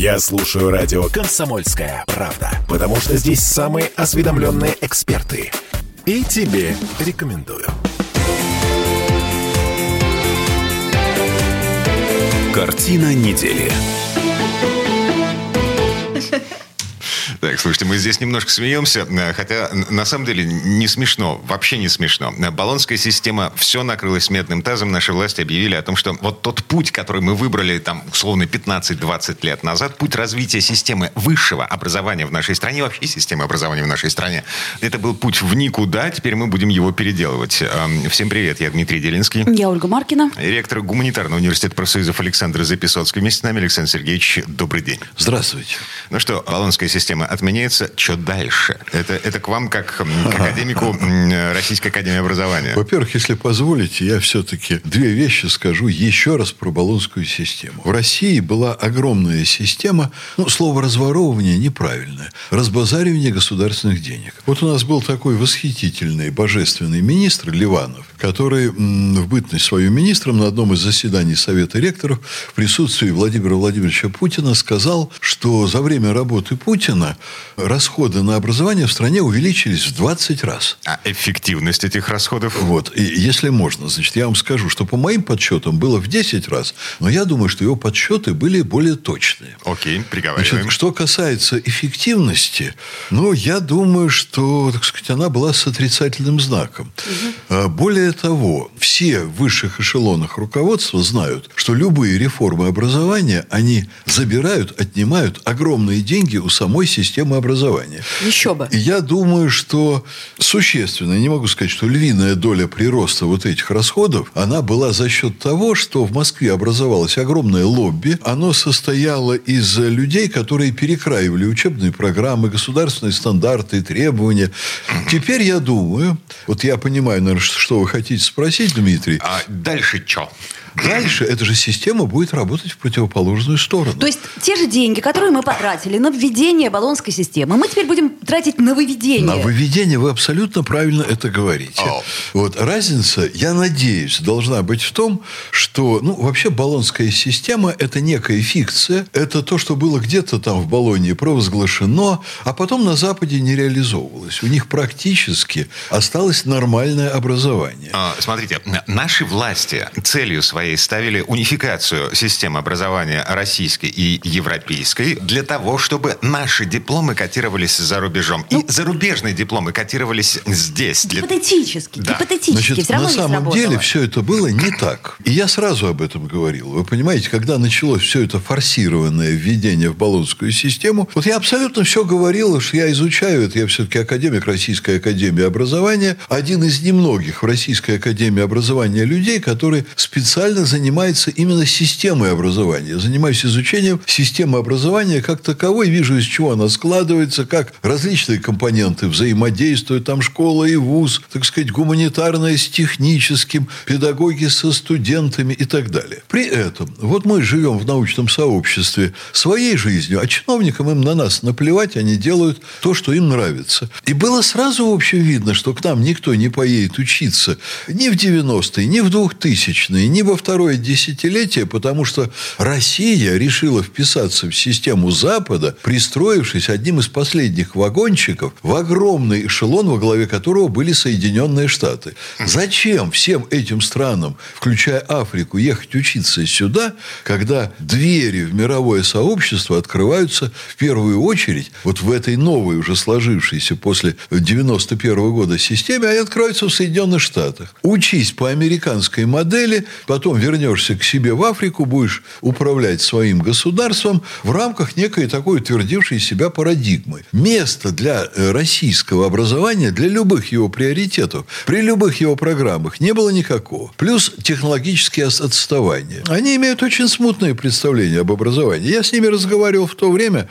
Я слушаю радио «Комсомольская правда», потому что здесь самые осведомленные эксперты. И тебе рекомендую. Картина недели. Слушайте, мы здесь немножко смеемся, э, хотя на самом деле не смешно, вообще не смешно. Баллонская система, все накрылась медным тазом. Наши власти объявили о том, что вот тот путь, который мы выбрали там условно 15-20 лет назад, путь развития системы высшего образования в нашей стране, вообще системы образования в нашей стране, это был путь в никуда, теперь мы будем его переделывать. Эм, всем привет, я Дмитрий Делинский. Я Ольга Маркина. Ректор гуманитарного университета профсоюзов Александр Записоцкий. Вместе с нами Александр Сергеевич, добрый день. Здравствуйте. Ну что, Баллонская система отменяется, что дальше? Это, это к вам, как к академику Российской Академии Образования. Во-первых, если позволите, я все-таки две вещи скажу еще раз про Болонскую систему. В России была огромная система, ну, слово «разворовывание» неправильное, разбазаривание государственных денег. Вот у нас был такой восхитительный, божественный министр Ливанов, который в бытность свою министром на одном из заседаний Совета ректоров в присутствии Владимира Владимировича Путина сказал, что за время работы Путина расходы на образование в стране увеличились в 20 раз. А эффективность этих расходов? Вот. И если можно, значит, я вам скажу, что по моим подсчетам было в 10 раз, но я думаю, что его подсчеты были более точные. Окей, приговариваем. Значит, что касается эффективности, ну, я думаю, что, так сказать, она была с отрицательным знаком. Угу. Более того, все в высших эшелонах руководства знают, что любые реформы образования, они забирают, отнимают огромные деньги у самой системы образования. Еще бы. И я думаю, что существенно, не могу сказать, что львиная доля прироста вот этих расходов, она была за счет того, что в Москве образовалось огромное лобби. Оно состояло из людей, которые перекраивали учебные программы, государственные стандарты и требования. Теперь я думаю, вот я понимаю, наверное, что вы хотите спросить, Дмитрий. А дальше что? Дальше эта же система будет работать в противоположную сторону. То есть те же деньги, которые мы потратили на введение баллонской системы, мы теперь будем тратить на выведение. На выведение вы абсолютно правильно это говорите. Oh. Вот разница, я надеюсь, должна быть в том, что, ну, вообще баллонская система – это некая фикция, это то, что было где-то там в Болонии провозглашено, а потом на Западе не реализовывалось. У них практически осталось нормальное образование. А, смотрите, наши власти целью своей своей ставили унификацию системы образования российской и европейской для того, чтобы наши дипломы котировались за рубежом. Ну, и зарубежные дипломы котировались здесь. Для... Гипотетически. Да. Гипотетически. Значит, все равно на самом сработало. деле все это было не так. И я сразу об этом говорил. Вы понимаете, когда началось все это форсированное введение в баллонскую систему, вот я абсолютно все говорил, что я изучаю это. Я все-таки академик Российской Академии Образования. Один из немногих в Российской Академии Образования людей, который специально занимается именно системой образования. Я занимаюсь изучением системы образования как таковой, вижу, из чего она складывается, как различные компоненты взаимодействуют, там школа и вуз, так сказать, гуманитарное с техническим, педагоги со студентами и так далее. При этом, вот мы живем в научном сообществе своей жизнью, а чиновникам им на нас наплевать, они делают то, что им нравится. И было сразу, в общем, видно, что к нам никто не поедет учиться ни в 90-е, ни в 2000-е, ни во второе десятилетие, потому что Россия решила вписаться в систему Запада, пристроившись одним из последних вагончиков в огромный эшелон, во главе которого были Соединенные Штаты. Зачем всем этим странам, включая Африку, ехать учиться сюда, когда двери в мировое сообщество открываются в первую очередь вот в этой новой, уже сложившейся после 91 года системе, они открываются в Соединенных Штатах. Учись по американской модели, потом вернешься к себе в Африку, будешь управлять своим государством в рамках некой такой утвердившей себя парадигмы. Место для э, российского образования, для любых его приоритетов, при любых его программах не было никакого. Плюс технологические отставания. Они имеют очень смутное представление об образовании. Я с ними разговаривал в то время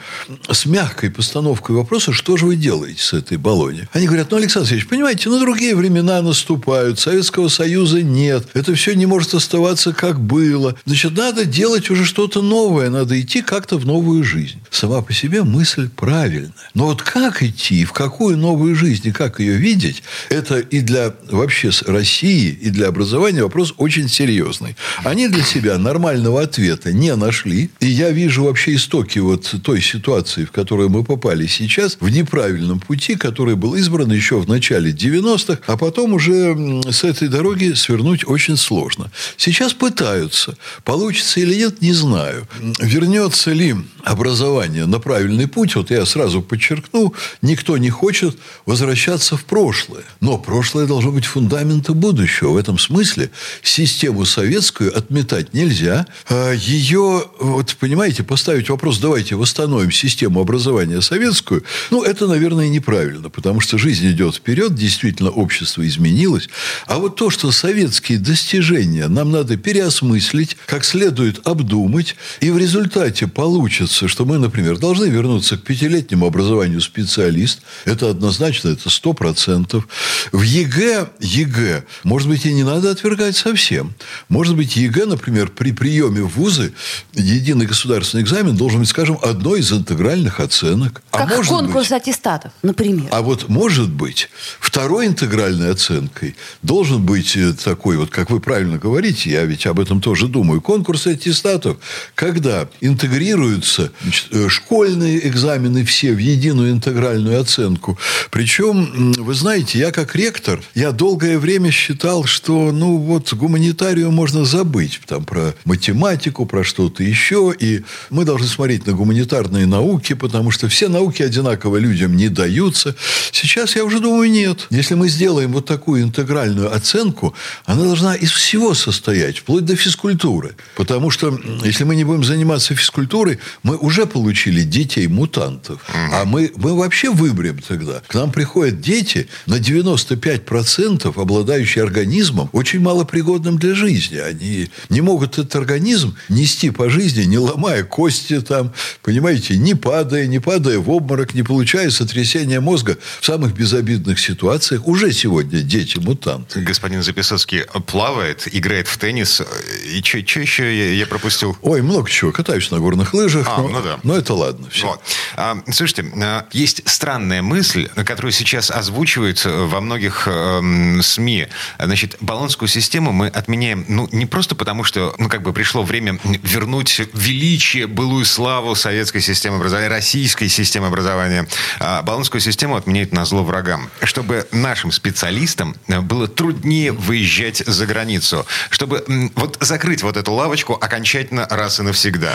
с мягкой постановкой вопроса, что же вы делаете с этой баллоне. Они говорят, ну, Александр Алексеевич, понимаете, на другие времена наступают, Советского Союза нет, это все не может оставаться оставаться как было. Значит, надо делать уже что-то новое, надо идти как-то в новую жизнь. Сама по себе мысль правильная. Но вот как идти, в какую новую жизнь и как ее видеть, это и для вообще России, и для образования вопрос очень серьезный. Они для себя нормального ответа не нашли. И я вижу вообще истоки вот той ситуации, в которую мы попали сейчас, в неправильном пути, который был избран еще в начале 90-х, а потом уже с этой дороги свернуть очень сложно. Сейчас пытаются. Получится или нет, не знаю. Вернется ли образование на правильный путь, вот я сразу подчеркну, никто не хочет возвращаться в прошлое. Но прошлое должно быть фундаментом будущего. В этом смысле систему советскую отметать нельзя. А Ее, вот понимаете, поставить вопрос, давайте восстановим систему образования советскую, ну, это, наверное, неправильно, потому что жизнь идет вперед, действительно, общество изменилось. А вот то, что советские достижения нам надо переосмыслить, как следует обдумать, и в результате получится, что мы, например, должны вернуться к пятилетнему образованию специалист. Это однозначно, это сто процентов. В ЕГЭ, ЕГЭ, может быть, и не надо отвергать совсем. Может быть, ЕГЭ, например, при приеме в ВУЗы, единый государственный экзамен должен быть, скажем, одной из интегральных оценок. А как может конкурс быть, аттестатов, например. а вот может быть, второй интегральной оценкой должен быть э, такой, вот как вы правильно говорите, я ведь об этом тоже думаю, конкурс аттестатов, когда интегрируются э, школьные экзамены все в единую интегральную оценку. Причем, вы знаете, я как ректор, я долгое время считал, что, ну, вот гуманитарию можно забыть, там, про математику, про что-то еще, и мы должны смотреть на гуманитарные науки, потому что все науки одинаково людям не даются. Сейчас я уже думаю, нет. Если мы сделаем вот такую интегральную оценку, она должна из всего состоять, вплоть до физкультуры. Потому что, если мы не будем заниматься физкультурой, мы уже получили детей-мутантов. А мы, мы вообще выберем тогда. К нам приходят дети на 95% обладающие организмом, очень малопригодным для жизни. Они не могут этот организм нести по жизни, не ломая кости там, понимаете, не падая, не падая в обморок, не получая сотрясения мозга в самых безобидных ситуациях. Уже сегодня дети-мутанты. Господин Записоцкий плавает, играет в теннис. И что еще я, я пропустил? Ой, много чего. Катаюсь на горных лыжах. А, но, ну да. но это ладно. Все. Вот. А, слушайте, а, есть странная мысль, которую сейчас озвучивают во многих эм, СМИ. Значит, баллонскую систему мы отменяем, ну, не просто потому, что, ну, как бы пришло время вернуть величие, былую славу советской системы образования, российской системы образования. А баллонскую систему отменяют на зло врагам. Чтобы нашим специалистам было труднее выезжать за границу. Чтобы вот закрыть вот эту лавочку окончательно раз и навсегда.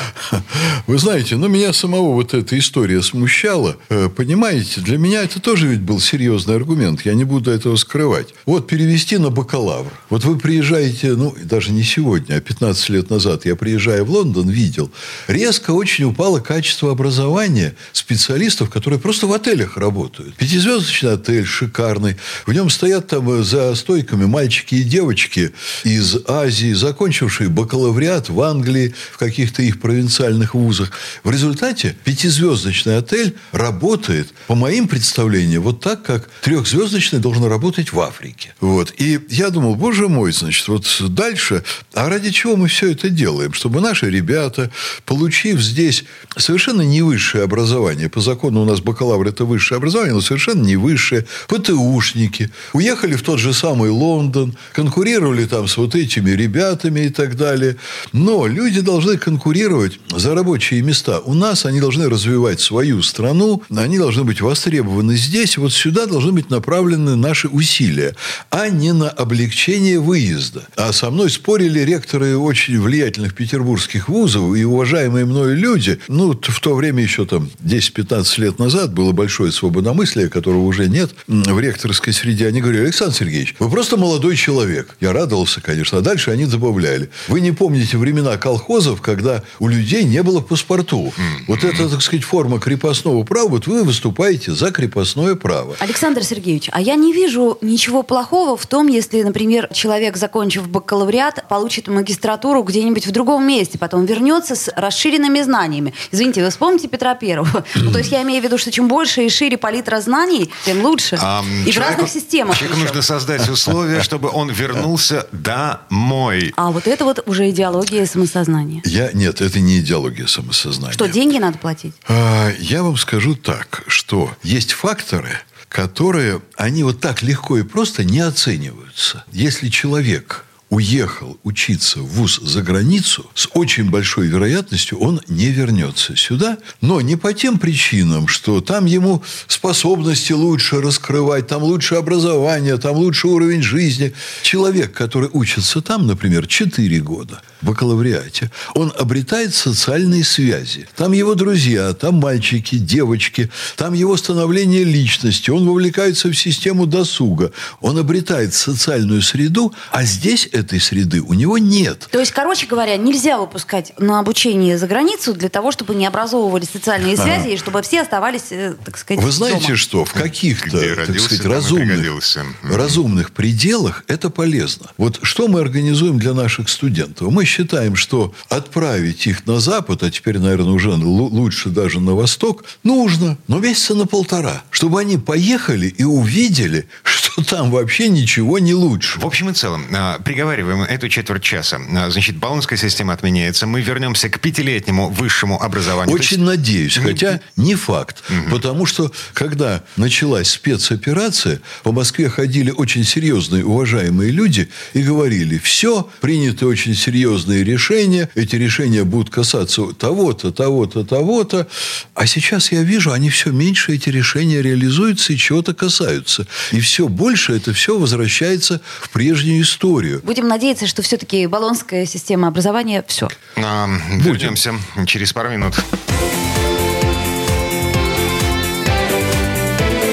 Вы знаете, ну, меня самого вот эта история смущала. Э, Понимаете, для меня это тоже ведь был серьезный аргумент. Я не буду этого скрывать. Вот перевести на бакалавр. Вот вы приезжаете, ну, даже не сегодня, а 15 лет назад я, приезжая в Лондон, видел, резко очень упало качество образования специалистов, которые просто в отелях работают. Пятизвездочный отель шикарный. В нем стоят там э, за стойками мальчики и девочки из Азии, закончившие бакалавриат в Англии, в каких-то их провинциальных вузах. В результате пятизвездочный отель работает, по моим представлениям, вот так, как трехзвездочный должен работать в Африке. Вот. И я думал, боже мой, значит, вот дальше, а ради чего мы все это делаем? Чтобы наши ребята, получив здесь совершенно не высшее образование, по закону у нас бакалавр это высшее образование, но совершенно не высшее, ПТУшники, уехали в тот же самый Лондон, конкурировали там с вот этими ребятами и так далее. Но люди должны конкурировать за рабочие места. У нас они должны развивать свою страну, они должны быть востребованы здесь. Вот сюда должны быть направлены наши усилия, а не на облегчение выезда. А со мной спорили ректоры очень влиятельных петербургских вузов и уважаемые мною люди. Ну, в то время еще там 10-15 лет назад было большое свободомыслие, которого уже нет в ректорской среде. Они говорили, Александр Сергеевич, вы просто молодой человек. Я радовался, конечно. А дальше они добавляли. Вы не помните времена колхозов, когда у людей не было паспортов. Вот это, так сказать, форма крепостного права. Вот вы выступаете за крепостное право. Александр Сергеевич, а я не вижу ничего плохого в том, если, например, человек, закончив бакалавриат, получит магистратуру где-нибудь в другом месте, потом вернется с расширенными знаниями. Извините, вы вспомните Петра Первого. Ну, то есть я имею в виду, что чем больше и шире палитра знаний, тем лучше. А, и в человеку- разных системах. Человеку причем. нужно создать условия, чтобы он вернулся домой. домой. А вот это вот уже идеология самосознания. Я, нет, это не идеология самосознания. Что, деньги надо платить? А, Я вам скажу так, что есть факторы, которые, они вот так легко и просто не оцениваются. Если человек уехал учиться в ВУЗ за границу, с очень большой вероятностью он не вернется сюда, но не по тем причинам, что там ему способности лучше раскрывать, там лучше образование, там лучше уровень жизни. Человек, который учится там, например, 4 года бакалавриате, он обретает социальные связи. Там его друзья, там мальчики, девочки, там его становление личности, он вовлекается в систему досуга, он обретает социальную среду, а здесь этой среды у него нет. То есть, короче говоря, нельзя выпускать на обучение за границу для того, чтобы не образовывались социальные связи и чтобы все оставались, э, так сказать, Вы знаете дома. что, в каких-то, Где так родился, сказать, разумных, разумных пределах это полезно. Вот что мы организуем для наших студентов? Мы считаем, что отправить их на Запад, а теперь, наверное, уже лу- лучше даже на Восток, нужно, но месяца на полтора, чтобы они поехали и увидели, что там вообще ничего не лучше. В общем и целом, а, приговариваем эту четверть часа. А, Значит, баллонская система отменяется. Мы вернемся к пятилетнему высшему образованию. То есть- Очень надеюсь, хотя не факт. Потому что, когда началась спецоперация, по Москве ходили очень серьезные, уважаемые люди и говорили, все, приняты очень серьезные решения, эти решения будут касаться того-то, того-то, того-то. А сейчас я вижу, они все меньше эти решения реализуются и чего-то касаются. И все больше это все возвращается в прежнюю историю. Будем надеяться, что все-таки баллонская система образования все. А, Вернемся через пару минут.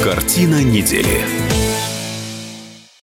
Картина недели.